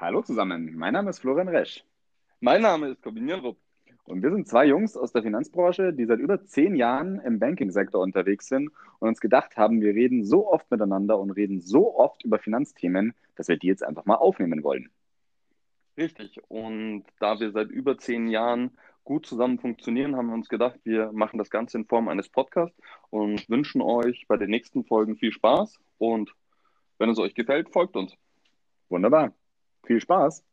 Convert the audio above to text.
Hallo zusammen, mein Name ist Florian Resch. Mein Name ist Corbin Rupp. Und wir sind zwei Jungs aus der Finanzbranche, die seit über zehn Jahren im Banking-Sektor unterwegs sind und uns gedacht haben, wir reden so oft miteinander und reden so oft über Finanzthemen, dass wir die jetzt einfach mal aufnehmen wollen. Richtig. Und da wir seit über zehn Jahren gut zusammen funktionieren, haben wir uns gedacht, wir machen das Ganze in Form eines Podcasts und wünschen euch bei den nächsten Folgen viel Spaß. Und wenn es euch gefällt, folgt uns. Wunderbar. Viel Spaß.